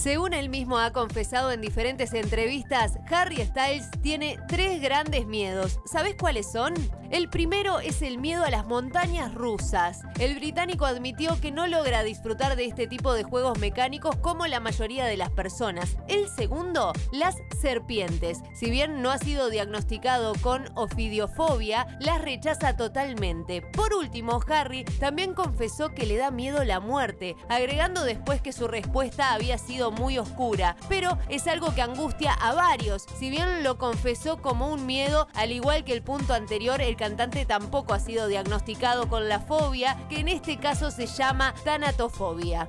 Según él mismo ha confesado en diferentes entrevistas, Harry Styles tiene tres grandes miedos. ¿Sabes cuáles son? El primero es el miedo a las montañas rusas. El británico admitió que no logra disfrutar de este tipo de juegos mecánicos como la mayoría de las personas. El segundo, las serpientes. Si bien no ha sido diagnosticado con ofidiofobia, las rechaza totalmente. Por último, Harry también confesó que le da miedo la muerte, agregando después que su respuesta había sido muy oscura, pero es algo que angustia a varios. Si bien lo confesó como un miedo, al igual que el punto anterior, el cantante tampoco ha sido diagnosticado con la fobia, que en este caso se llama tanatofobia.